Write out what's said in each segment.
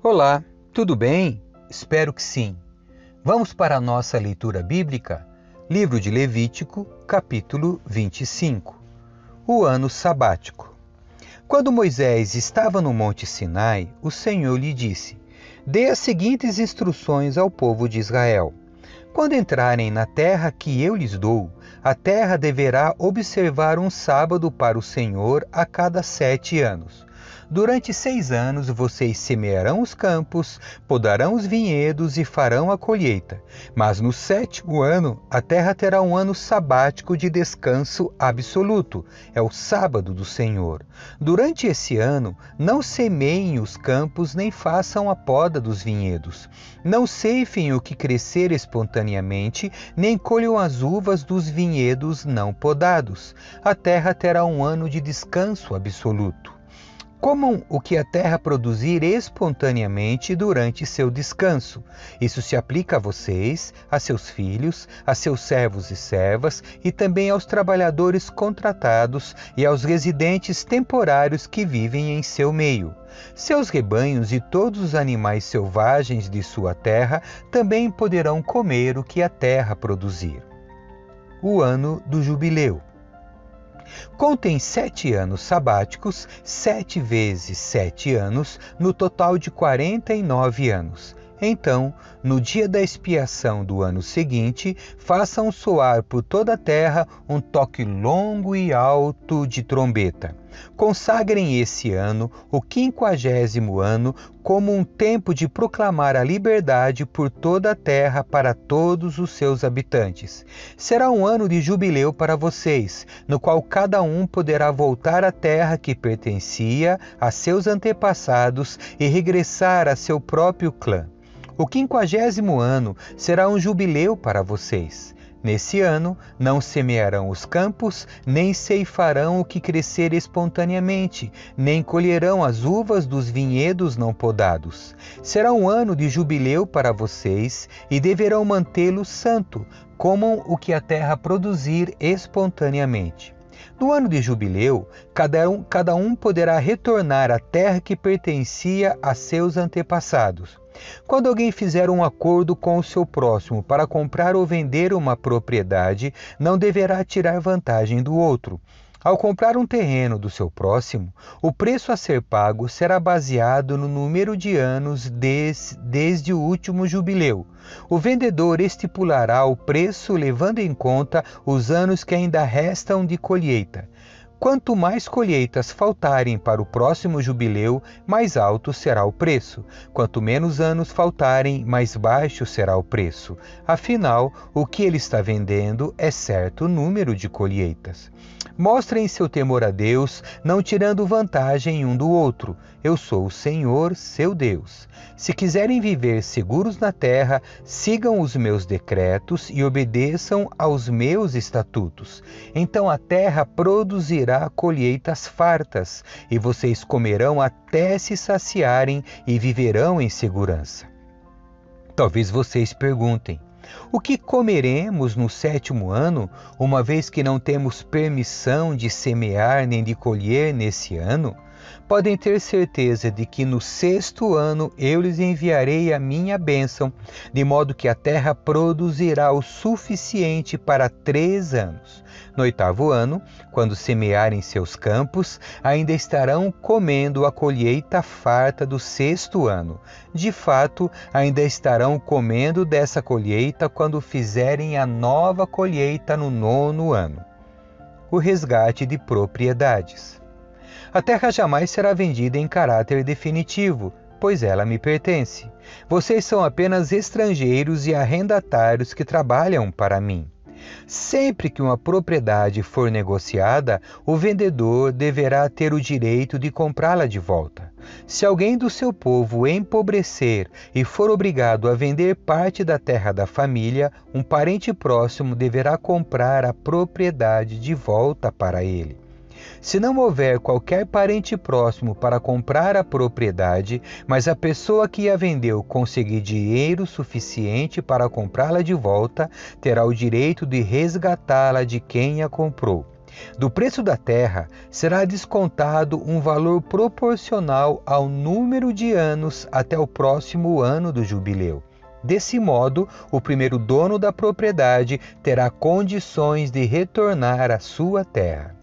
Olá, tudo bem? Espero que sim. Vamos para a nossa leitura bíblica? Livro de Levítico, capítulo 25. O ano sabático. Quando Moisés estava no Monte Sinai, o Senhor lhe disse: Dê as seguintes instruções ao povo de Israel. Quando entrarem na terra que eu lhes dou, a terra deverá observar um sábado para o Senhor a cada sete anos. Durante seis anos vocês semearão os campos, podarão os vinhedos e farão a colheita. Mas no sétimo ano, a terra terá um ano sabático de descanso absoluto. É o sábado do Senhor. Durante esse ano, não semeiem os campos nem façam a poda dos vinhedos. Não ceifem o que crescer espontaneamente, nem colham as uvas dos vinhedos não podados. A terra terá um ano de descanso absoluto. Comam o que a terra produzir espontaneamente durante seu descanso. Isso se aplica a vocês, a seus filhos, a seus servos e servas e também aos trabalhadores contratados e aos residentes temporários que vivem em seu meio. Seus rebanhos e todos os animais selvagens de sua terra também poderão comer o que a terra produzir. O ano do jubileu. Contem sete anos sabáticos, sete vezes sete anos, no total de quarenta e nove anos. Então, no dia da expiação do ano seguinte, façam soar por toda a terra um toque longo e alto de trombeta. Consagrem esse ano, o quinquagésimo ano, como um tempo de proclamar a liberdade por toda a terra para todos os seus habitantes. Será um ano de jubileu para vocês, no qual cada um poderá voltar à terra que pertencia a seus antepassados e regressar a seu próprio clã. O quinquagésimo ano será um jubileu para vocês. Nesse ano, não semearão os campos, nem ceifarão o que crescer espontaneamente, nem colherão as uvas dos vinhedos não podados. Será um ano de jubileu para vocês e deverão mantê-lo santo, comam o que a terra produzir espontaneamente. No ano de jubileu, cada um, cada um poderá retornar à terra que pertencia a seus antepassados. Quando alguém fizer um acordo com o seu próximo para comprar ou vender uma propriedade, não deverá tirar vantagem do outro. Ao comprar um terreno do seu próximo, o preço a ser pago será baseado no número de anos des, desde o último jubileu. O vendedor estipulará o preço levando em conta os anos que ainda restam de colheita. Quanto mais colheitas faltarem para o próximo jubileu, mais alto será o preço. Quanto menos anos faltarem, mais baixo será o preço. Afinal, o que ele está vendendo é certo número de colheitas. Mostrem seu temor a Deus, não tirando vantagem um do outro. Eu sou o Senhor, seu Deus. Se quiserem viver seguros na terra, sigam os meus decretos e obedeçam aos meus estatutos. Então a terra produzirá colheitas fartas, e vocês comerão até se saciarem e viverão em segurança. Talvez vocês perguntem: o que comeremos no sétimo ano, uma vez que não temos permissão de semear nem de colher nesse ano? Podem ter certeza de que no sexto ano eu lhes enviarei a minha bênção, de modo que a terra produzirá o suficiente para três anos. No oitavo ano, quando semearem seus campos, ainda estarão comendo a colheita farta do sexto ano. De fato, ainda estarão comendo dessa colheita quando fizerem a nova colheita no nono ano. O resgate de propriedades. A terra jamais será vendida em caráter definitivo, pois ela me pertence. Vocês são apenas estrangeiros e arrendatários que trabalham para mim. Sempre que uma propriedade for negociada, o vendedor deverá ter o direito de comprá-la de volta. Se alguém do seu povo empobrecer e for obrigado a vender parte da terra da família, um parente próximo deverá comprar a propriedade de volta para ele. Se não houver qualquer parente próximo para comprar a propriedade, mas a pessoa que a vendeu conseguir dinheiro suficiente para comprá-la de volta, terá o direito de resgatá-la de quem a comprou. Do preço da terra será descontado um valor proporcional ao número de anos até o próximo ano do jubileu. Desse modo, o primeiro dono da propriedade terá condições de retornar à sua terra.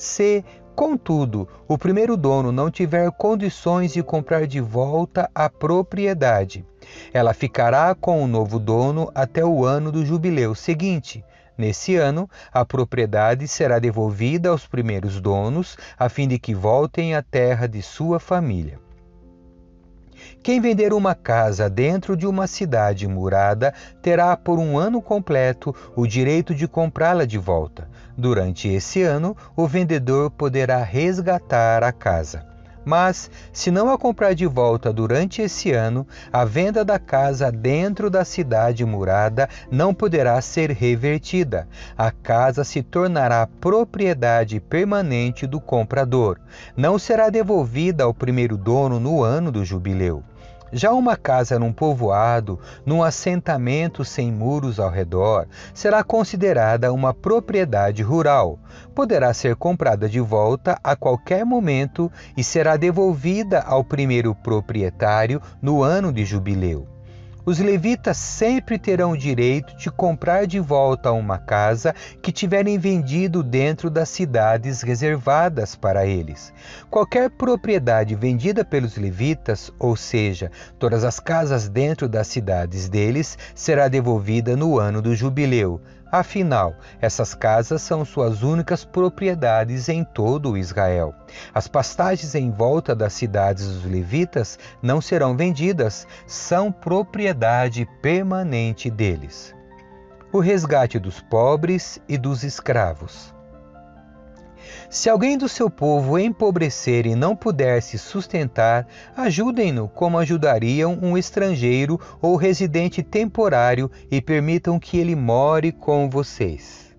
Se, contudo, o primeiro dono não tiver condições de comprar de volta a propriedade, ela ficará com o novo dono até o ano do jubileu seguinte. Nesse ano, a propriedade será devolvida aos primeiros donos, a fim de que voltem à terra de sua família. Quem vender uma casa dentro de uma cidade murada terá por um ano completo o direito de comprá-la de volta. Durante esse ano, o vendedor poderá resgatar a casa. Mas, se não a comprar de volta durante esse ano, a venda da casa dentro da cidade murada não poderá ser revertida. A casa se tornará propriedade permanente do comprador. Não será devolvida ao primeiro dono no ano do jubileu. Já uma casa num povoado, num assentamento sem muros ao redor, será considerada uma propriedade rural. Poderá ser comprada de volta a qualquer momento e será devolvida ao primeiro proprietário no ano de jubileu. Os levitas sempre terão o direito de comprar de volta uma casa que tiverem vendido dentro das cidades reservadas para eles. Qualquer propriedade vendida pelos levitas, ou seja, todas as casas dentro das cidades deles, será devolvida no ano do jubileu. Afinal, essas casas são suas únicas propriedades em todo Israel. As pastagens em volta das cidades dos levitas não serão vendidas, são propriedade permanente deles. O resgate dos pobres e dos escravos. Se alguém do seu povo empobrecer e não puder se sustentar, ajudem-no como ajudariam um estrangeiro ou residente temporário e permitam que ele more com vocês.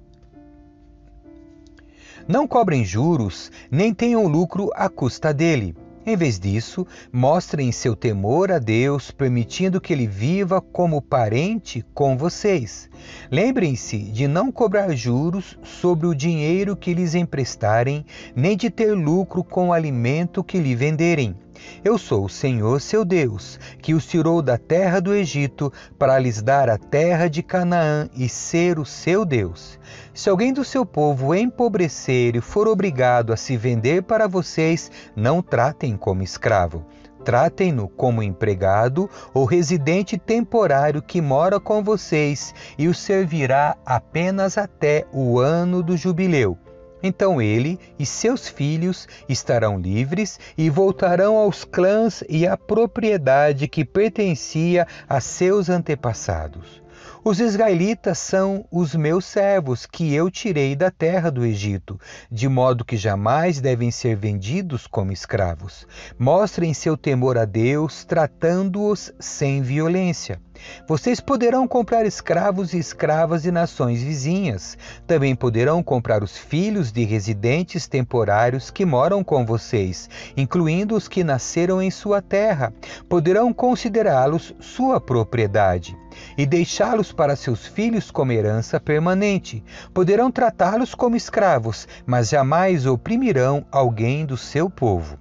Não cobrem juros, nem tenham lucro à custa dele. Em vez disso, mostrem seu temor a Deus, permitindo que ele viva como parente com vocês. Lembrem-se de não cobrar juros sobre o dinheiro que lhes emprestarem, nem de ter lucro com o alimento que lhe venderem. Eu sou o Senhor seu Deus, que os tirou da terra do Egito para lhes dar a terra de Canaã e ser o seu Deus. Se alguém do seu povo empobrecer e for obrigado a se vender para vocês, não tratem como escravo. Tratem-no como empregado ou residente temporário que mora com vocês e o servirá apenas até o ano do jubileu. Então ele e seus filhos estarão livres e voltarão aos clãs e à propriedade que pertencia a seus antepassados. Os israelitas são os meus servos que eu tirei da terra do Egito, de modo que jamais devem ser vendidos como escravos. Mostrem seu temor a Deus, tratando-os sem violência. Vocês poderão comprar escravos e escravas de nações vizinhas. Também poderão comprar os filhos de residentes temporários que moram com vocês, incluindo os que nasceram em sua terra. Poderão considerá-los sua propriedade e deixá-los para seus filhos como herança permanente. Poderão tratá-los como escravos, mas jamais oprimirão alguém do seu povo.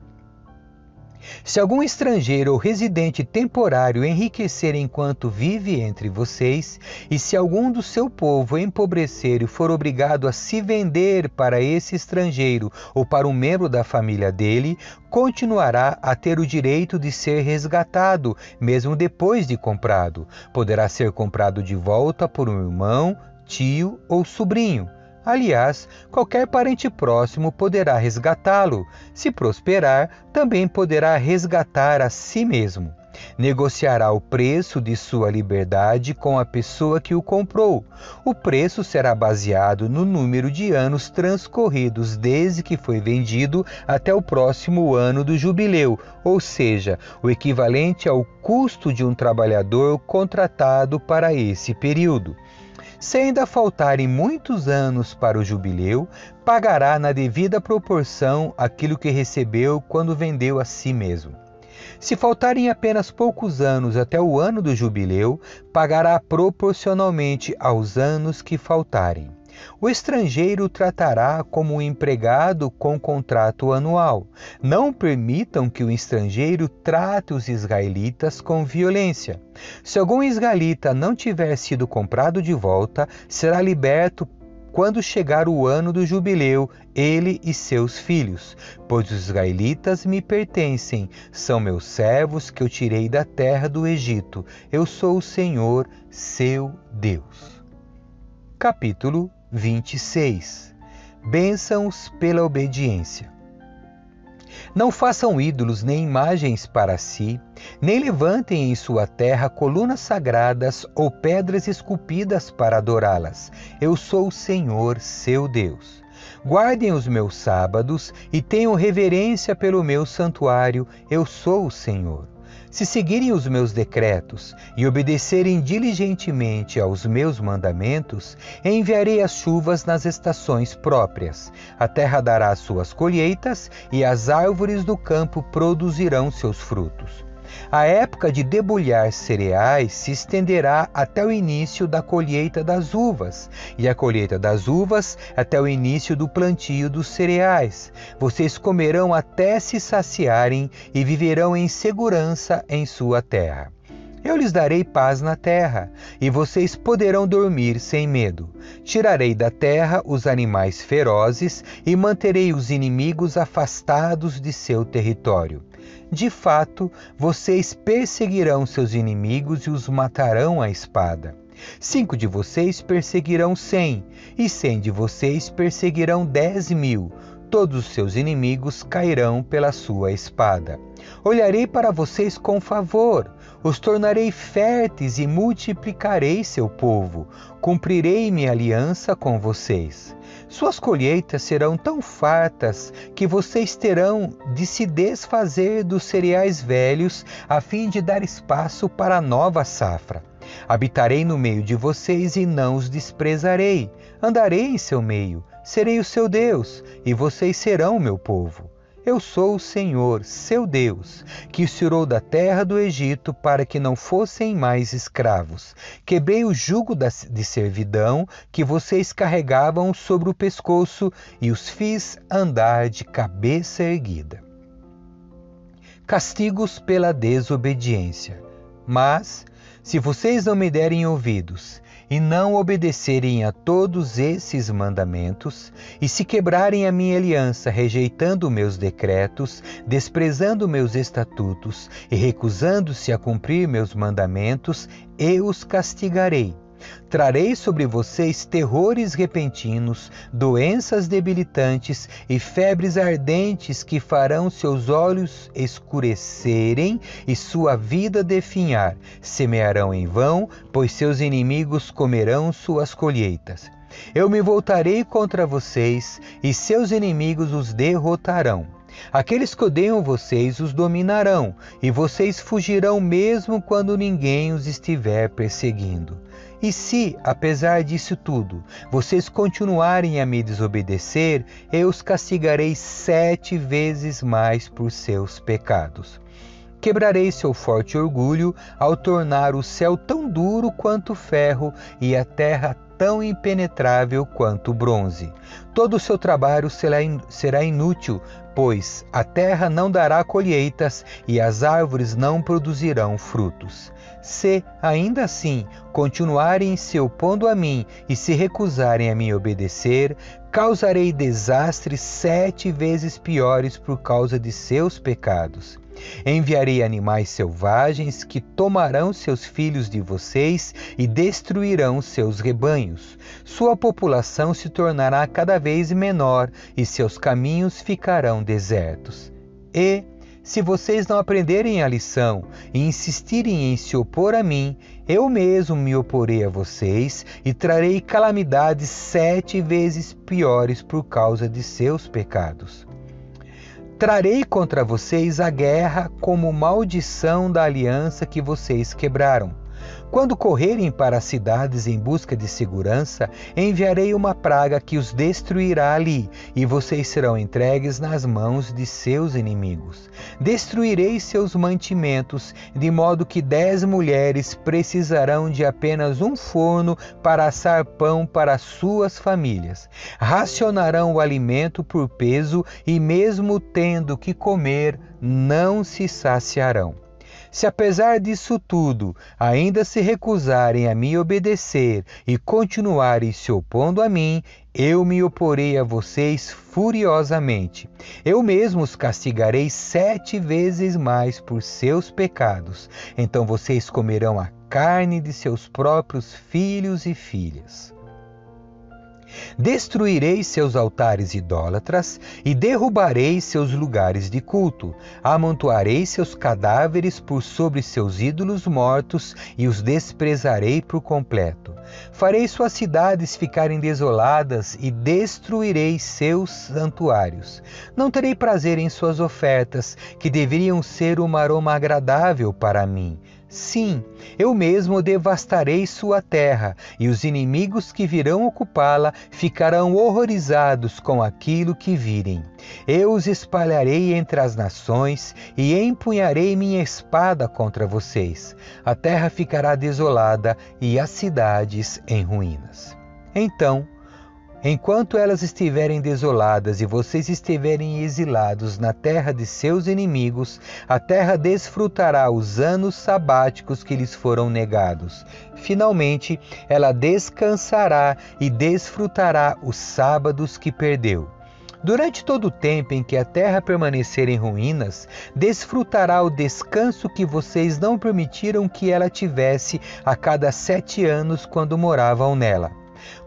Se algum estrangeiro ou residente temporário enriquecer enquanto vive entre vocês, e se algum do seu povo empobrecer e for obrigado a se vender para esse estrangeiro ou para um membro da família dele, continuará a ter o direito de ser resgatado, mesmo depois de comprado. Poderá ser comprado de volta por um irmão, tio ou sobrinho Aliás, qualquer parente próximo poderá resgatá-lo. Se prosperar, também poderá resgatar a si mesmo. Negociará o preço de sua liberdade com a pessoa que o comprou. O preço será baseado no número de anos transcorridos desde que foi vendido até o próximo ano do jubileu, ou seja, o equivalente ao custo de um trabalhador contratado para esse período. Se ainda faltarem muitos anos para o jubileu, pagará na devida proporção aquilo que recebeu quando vendeu a si mesmo. Se faltarem apenas poucos anos até o ano do jubileu, pagará proporcionalmente aos anos que faltarem. O estrangeiro tratará como um empregado com contrato anual. Não permitam que o estrangeiro trate os israelitas com violência. Se algum israelita não tiver sido comprado de volta, será liberto quando chegar o ano do jubileu, ele e seus filhos, pois os israelitas me pertencem, são meus servos que eu tirei da terra do Egito. Eu sou o Senhor, seu Deus. Capítulo 26 Bênçãos pela obediência. Não façam ídolos nem imagens para si, nem levantem em sua terra colunas sagradas ou pedras esculpidas para adorá-las. Eu sou o Senhor, seu Deus. Guardem os meus sábados e tenham reverência pelo meu santuário. Eu sou o Senhor. Se seguirem os meus decretos e obedecerem diligentemente aos meus mandamentos, enviarei as chuvas nas estações próprias. A terra dará suas colheitas e as árvores do campo produzirão seus frutos. A época de debulhar cereais se estenderá até o início da colheita das uvas, e a colheita das uvas até o início do plantio dos cereais. Vocês comerão até se saciarem e viverão em segurança em sua terra. Eu lhes darei paz na terra, e vocês poderão dormir sem medo. Tirarei da terra os animais ferozes e manterei os inimigos afastados de seu território. De fato, vocês perseguirão seus inimigos e os matarão à espada. Cinco de vocês perseguirão cem, e cem de vocês perseguirão dez mil. Todos os seus inimigos cairão pela sua espada. Olharei para vocês com favor, os tornarei férteis e multiplicarei seu povo. Cumprirei minha aliança com vocês. Suas colheitas serão tão fartas que vocês terão de se desfazer dos cereais velhos a fim de dar espaço para a nova safra. Habitarei no meio de vocês e não os desprezarei. Andarei em seu meio, serei o seu Deus, e vocês serão meu povo. Eu sou o Senhor, seu Deus, que os tirou da terra do Egito para que não fossem mais escravos. Quebrei o jugo de servidão que vocês carregavam sobre o pescoço e os fiz andar de cabeça erguida. Castigos pela desobediência. Mas, se vocês não me derem ouvidos e não obedecerem a todos esses mandamentos, e se quebrarem a minha aliança, rejeitando meus decretos, desprezando meus estatutos e recusando-se a cumprir meus mandamentos, eu os castigarei Trarei sobre vocês terrores repentinos, doenças debilitantes e febres ardentes que farão seus olhos escurecerem e sua vida definhar. Semearão em vão, pois seus inimigos comerão suas colheitas. Eu me voltarei contra vocês e seus inimigos os derrotarão. Aqueles que odeiam vocês os dominarão, e vocês fugirão mesmo quando ninguém os estiver perseguindo. E se, apesar disso tudo, vocês continuarem a me desobedecer, eu os castigarei sete vezes mais por seus pecados. Quebrarei seu forte orgulho ao tornar o céu tão duro quanto ferro e a terra tão impenetrável quanto bronze. Todo o seu trabalho será inútil, pois a terra não dará colheitas e as árvores não produzirão frutos. Se, ainda assim, continuarem se opondo a mim e se recusarem a me obedecer, causarei desastres sete vezes piores por causa de seus pecados. Enviarei animais selvagens que tomarão seus filhos de vocês e destruirão seus rebanhos. Sua população se tornará cada vez menor e seus caminhos ficarão desertos. E, se vocês não aprenderem a lição e insistirem em se opor a mim, eu mesmo me oporei a vocês e trarei calamidades sete vezes piores por causa de seus pecados. Trarei contra vocês a guerra como maldição da aliança que vocês quebraram. Quando correrem para as cidades em busca de segurança, enviarei uma praga que os destruirá ali, e vocês serão entregues nas mãos de seus inimigos. Destruirei seus mantimentos, de modo que dez mulheres precisarão de apenas um forno para assar pão para suas famílias. Racionarão o alimento por peso e, mesmo tendo que comer, não se saciarão. Se apesar disso tudo ainda se recusarem a me obedecer e continuarem se opondo a mim, eu me oporei a vocês furiosamente. Eu mesmo os castigarei sete vezes mais por seus pecados. Então vocês comerão a carne de seus próprios filhos e filhas. Destruirei seus altares idólatras e derrubarei seus lugares de culto. Amontoarei seus cadáveres por sobre seus ídolos mortos e os desprezarei por completo. Farei suas cidades ficarem desoladas e destruirei seus santuários. Não terei prazer em suas ofertas, que deveriam ser um aroma agradável para mim. Sim, eu mesmo devastarei sua terra, e os inimigos que virão ocupá-la ficarão horrorizados com aquilo que virem. Eu os espalharei entre as nações e empunharei minha espada contra vocês. A terra ficará desolada e as cidades em ruínas. Então, Enquanto elas estiverem desoladas e vocês estiverem exilados na terra de seus inimigos, a terra desfrutará os anos sabáticos que lhes foram negados. Finalmente, ela descansará e desfrutará os sábados que perdeu. Durante todo o tempo em que a terra permanecer em ruínas, desfrutará o descanso que vocês não permitiram que ela tivesse a cada sete anos quando moravam nela.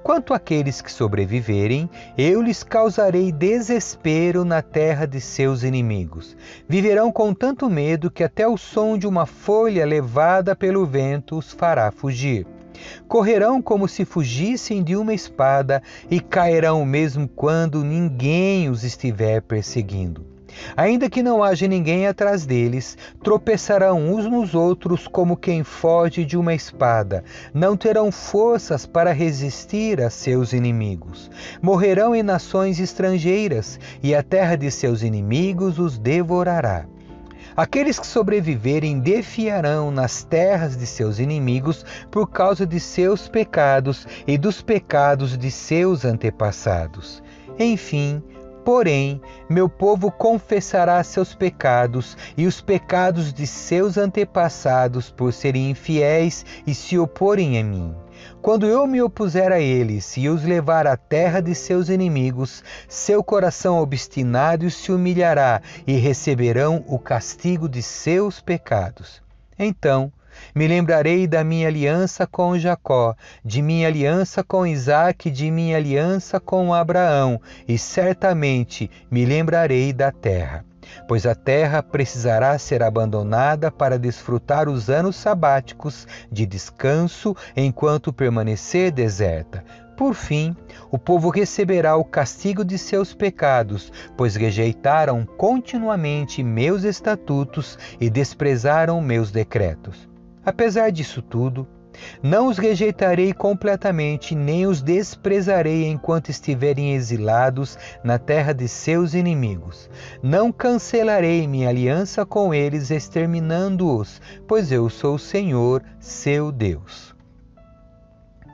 Quanto àqueles que sobreviverem, eu lhes causarei desespero na terra de seus inimigos. Viverão com tanto medo que até o som de uma folha levada pelo vento os fará fugir. Correrão como se fugissem de uma espada e cairão mesmo quando ninguém os estiver perseguindo. Ainda que não haja ninguém atrás deles, tropeçarão uns nos outros como quem foge de uma espada. Não terão forças para resistir a seus inimigos. Morrerão em nações estrangeiras, e a terra de seus inimigos os devorará. Aqueles que sobreviverem defiarão nas terras de seus inimigos por causa de seus pecados e dos pecados de seus antepassados. Enfim, Porém, meu povo confessará seus pecados e os pecados de seus antepassados por serem infiéis e se oporem a mim. Quando eu me opuser a eles e os levar à terra de seus inimigos, seu coração obstinado se humilhará e receberão o castigo de seus pecados. Então, me lembrarei da minha aliança com Jacó, de minha aliança com Isaque, de minha aliança com Abraão, e certamente me lembrarei da terra. Pois a terra precisará ser abandonada para desfrutar os anos sabáticos de descanso enquanto permanecer deserta. Por fim, o povo receberá o castigo de seus pecados, pois rejeitaram continuamente meus estatutos e desprezaram meus decretos. Apesar disso tudo, não os rejeitarei completamente, nem os desprezarei enquanto estiverem exilados na terra de seus inimigos. Não cancelarei minha aliança com eles, exterminando-os, pois eu sou o Senhor, seu Deus.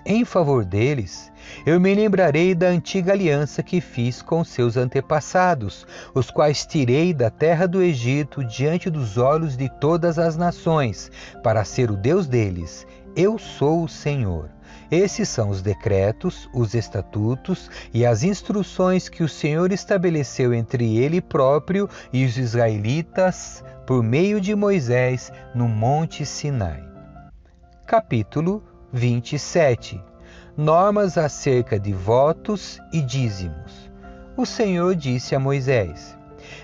Em favor deles, eu me lembrarei da antiga aliança que fiz com seus antepassados, os quais tirei da terra do Egito diante dos olhos de todas as nações, para ser o Deus deles. Eu sou o Senhor. Esses são os decretos, os estatutos e as instruções que o Senhor estabeleceu entre ele próprio e os israelitas por meio de Moisés no Monte Sinai. Capítulo 27 normas acerca de votos e dízimos. O Senhor disse a Moisés: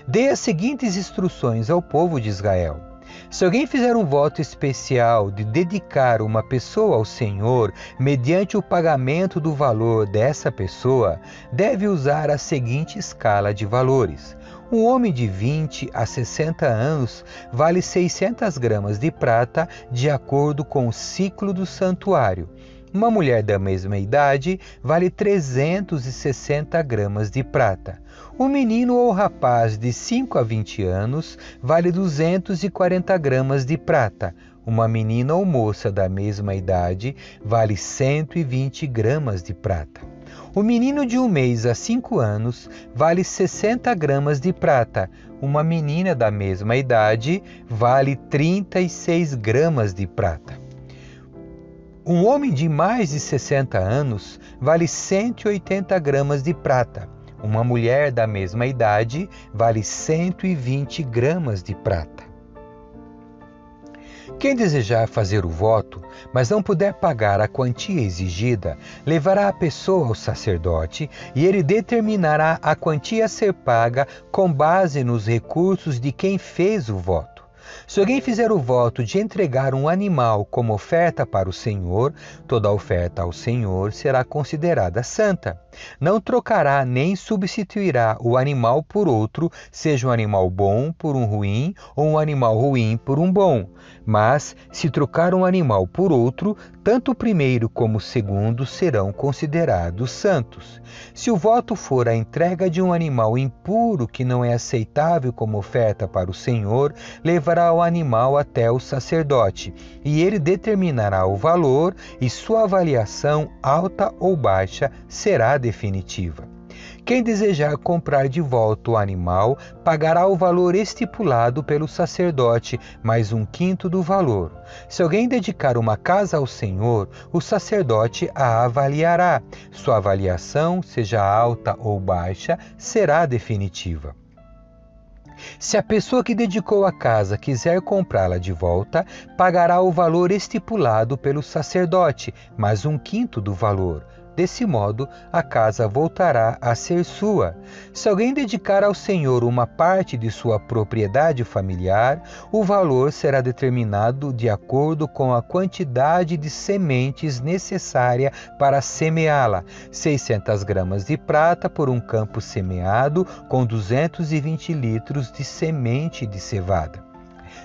Dê as seguintes instruções ao povo de Israel. Se alguém fizer um voto especial de dedicar uma pessoa ao Senhor mediante o pagamento do valor dessa pessoa, deve usar a seguinte escala de valores: Um homem de 20 a 60 anos vale 600 gramas de prata, de acordo com o ciclo do santuário. Uma mulher da mesma idade vale 360 gramas de prata. Um menino ou rapaz de 5 a 20 anos vale 240 gramas de prata. Uma menina ou moça da mesma idade vale 120 gramas de prata. O menino de um mês a cinco anos vale 60 gramas de prata. Uma menina da mesma idade vale 36 gramas de prata. Um homem de mais de 60 anos vale 180 gramas de prata. Uma mulher da mesma idade vale 120 gramas de prata. Quem desejar fazer o voto, mas não puder pagar a quantia exigida, levará a pessoa ao sacerdote e ele determinará a quantia a ser paga com base nos recursos de quem fez o voto. Se alguém fizer o voto de entregar um animal como oferta para o Senhor, toda oferta ao Senhor será considerada santa. Não trocará nem substituirá o animal por outro, seja um animal bom por um ruim ou um animal ruim por um bom. Mas, se trocar um animal por outro, tanto o primeiro como o segundo serão considerados santos. Se o voto for a entrega de um animal impuro que não é aceitável como oferta para o Senhor, levará o animal até o sacerdote, e ele determinará o valor, e sua avaliação, alta ou baixa, será definitiva. Quem desejar comprar de volta o animal pagará o valor estipulado pelo sacerdote, mais um quinto do valor. Se alguém dedicar uma casa ao Senhor, o sacerdote a avaliará. Sua avaliação, seja alta ou baixa, será definitiva. Se a pessoa que dedicou a casa quiser comprá-la de volta, pagará o valor estipulado pelo sacerdote, mais um quinto do valor. Desse modo, a casa voltará a ser sua. Se alguém dedicar ao Senhor uma parte de sua propriedade familiar, o valor será determinado de acordo com a quantidade de sementes necessária para semeá-la: 600 gramas de prata por um campo semeado com 220 litros de semente de cevada.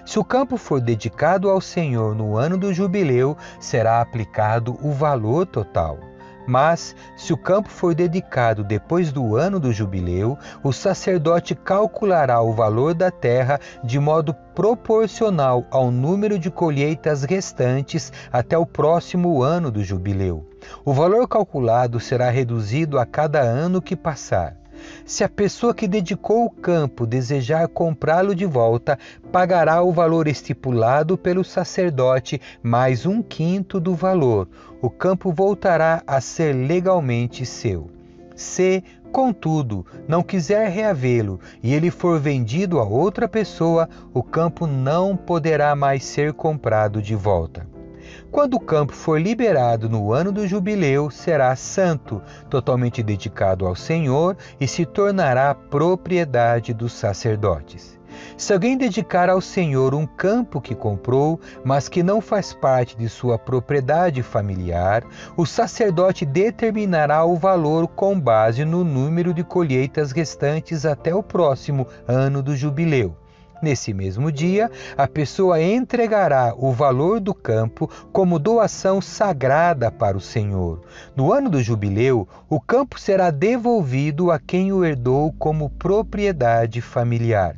Se o campo for dedicado ao Senhor no ano do jubileu, será aplicado o valor total. Mas, se o campo for dedicado depois do ano do jubileu, o sacerdote calculará o valor da terra de modo proporcional ao número de colheitas restantes até o próximo ano do jubileu. O valor calculado será reduzido a cada ano que passar. Se a pessoa que dedicou o campo desejar comprá-lo de volta, pagará o valor estipulado pelo sacerdote mais um quinto do valor. O campo voltará a ser legalmente seu. Se, contudo, não quiser reavê-lo e ele for vendido a outra pessoa, o campo não poderá mais ser comprado de volta. Quando o campo for liberado no ano do jubileu, será santo, totalmente dedicado ao Senhor e se tornará propriedade dos sacerdotes. Se alguém dedicar ao Senhor um campo que comprou, mas que não faz parte de sua propriedade familiar, o sacerdote determinará o valor com base no número de colheitas restantes até o próximo ano do jubileu. Nesse mesmo dia, a pessoa entregará o valor do campo como doação sagrada para o Senhor. No ano do jubileu, o campo será devolvido a quem o herdou como propriedade familiar.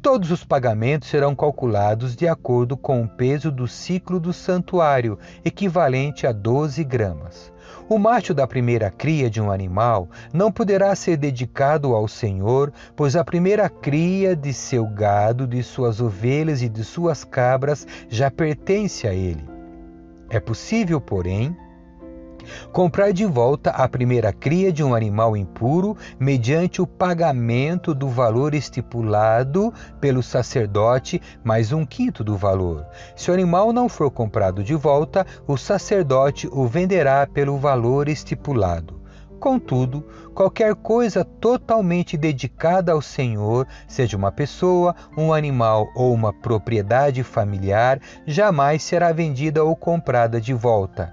Todos os pagamentos serão calculados de acordo com o peso do ciclo do santuário, equivalente a 12 gramas. O macho da primeira cria de um animal não poderá ser dedicado ao Senhor, pois a primeira cria de seu gado, de suas ovelhas e de suas cabras já pertence a ele. É possível, porém, comprar de volta a primeira cria de um animal impuro mediante o pagamento do valor estipulado pelo sacerdote mais um quinto do valor. Se o animal não for comprado de volta, o sacerdote o venderá pelo valor estipulado. Contudo, qualquer coisa totalmente dedicada ao Senhor, seja uma pessoa, um animal ou uma propriedade familiar, jamais será vendida ou comprada de volta.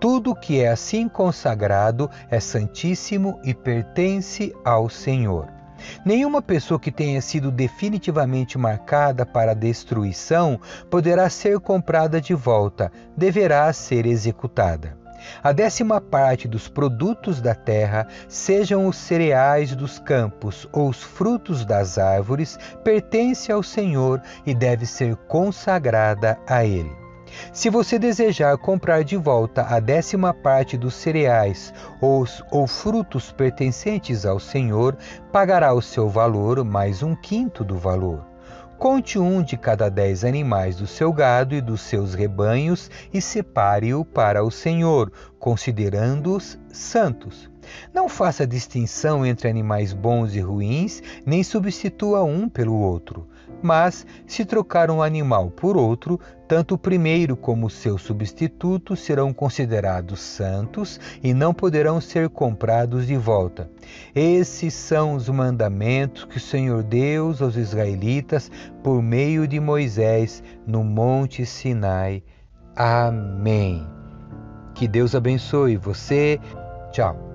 Tudo que é assim consagrado é santíssimo e pertence ao Senhor. Nenhuma pessoa que tenha sido definitivamente marcada para destruição poderá ser comprada de volta, deverá ser executada. A décima parte dos produtos da terra, sejam os cereais dos campos ou os frutos das árvores, pertence ao Senhor e deve ser consagrada a Ele. Se você desejar comprar de volta a décima parte dos cereais ou, ou, frutos pertencentes ao Senhor, pagará o seu valor mais um quinto do valor. Conte um de cada dez animais do seu gado e dos seus rebanhos e separe-o para o Senhor, considerando-os santos. Não faça distinção entre animais bons e ruins, nem substitua um pelo outro. Mas, se trocar um animal por outro, tanto o primeiro como o seu substituto serão considerados santos e não poderão ser comprados de volta. Esses são os mandamentos que o Senhor Deus aos israelitas por meio de Moisés no Monte Sinai. Amém. Que Deus abençoe você. Tchau.